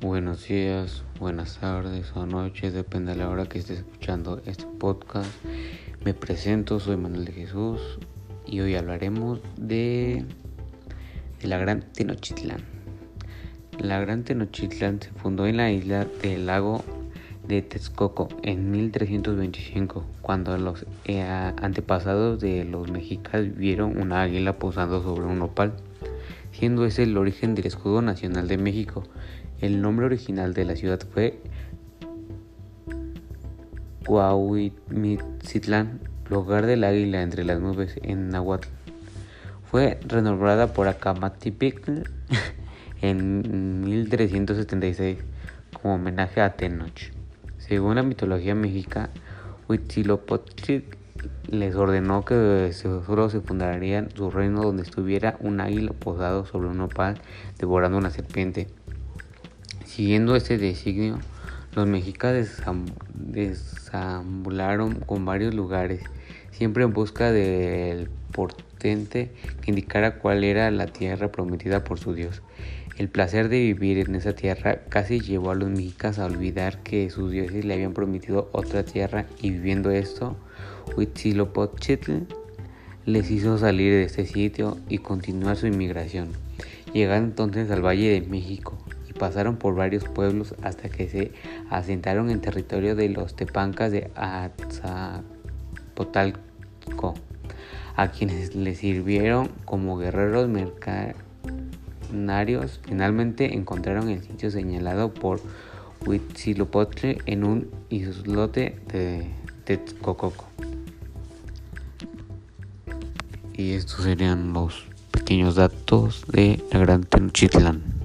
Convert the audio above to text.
Buenos días, buenas tardes o noches, depende de la hora que estés escuchando este podcast. Me presento, soy Manuel de Jesús y hoy hablaremos de, la Gran Tenochtitlán. La Gran Tenochtitlán se fundó en la isla del lago de Texcoco en 1325, cuando los eh, antepasados de los mexicas vieron una águila posando sobre un nopal, siendo ese el origen del escudo nacional de México. El nombre original de la ciudad fue Cuauhtitlán, lugar del águila entre las nubes en Nahuatl. Fue renombrada por Acamatipitl en 1376 como homenaje a Tenoch. Según la mitología mexica, Huitzilopochtli les ordenó que solo se fundaría su reino donde estuviera un águila posado sobre un nopal devorando una serpiente. Siguiendo este designio, los mexicas desambularon con varios lugares, siempre en busca del portente que indicara cuál era la tierra prometida por su Dios. El placer de vivir en esa tierra casi llevó a los mexicas a olvidar que sus dioses le habían prometido otra tierra y viviendo esto, Huitzilopochtli les hizo salir de este sitio y continuar su inmigración. Llegaron entonces al Valle de México, pasaron por varios pueblos hasta que se asentaron en territorio de los tepancas de Azcapotzalco, a quienes les sirvieron como guerreros Finalmente encontraron el sitio señalado por Huitzilopochtli en un islote de Texcoco. Y estos serían los pequeños datos de la Gran Tenochtitlán.